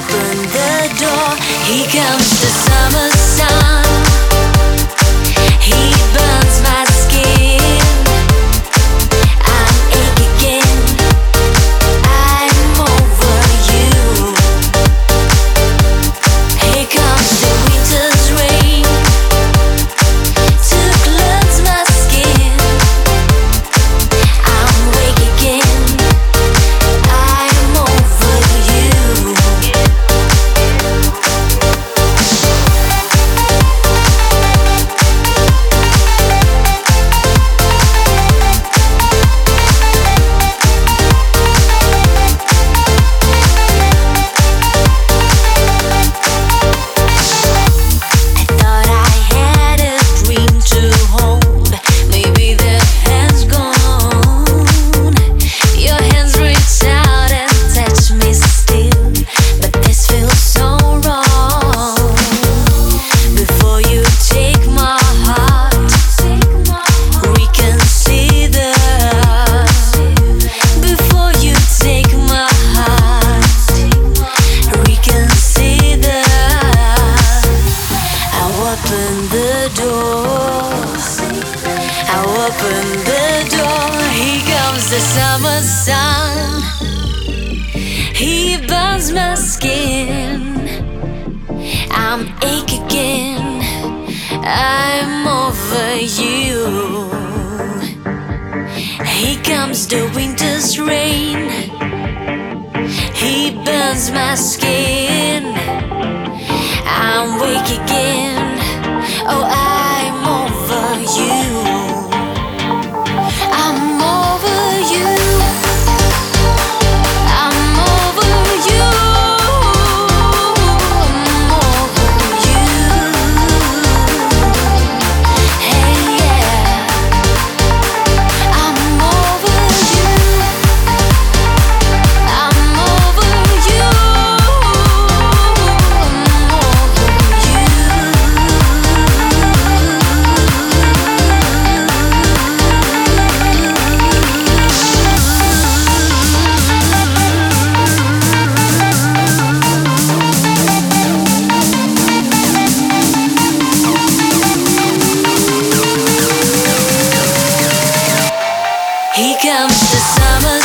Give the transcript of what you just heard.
open the door. He comes to summer. the door. I open the door. Here comes the summer sun. He burns my skin. I'm ache again. I'm over you. Here comes the winter's rain. He burns my skin. I'm weak again. comes the summer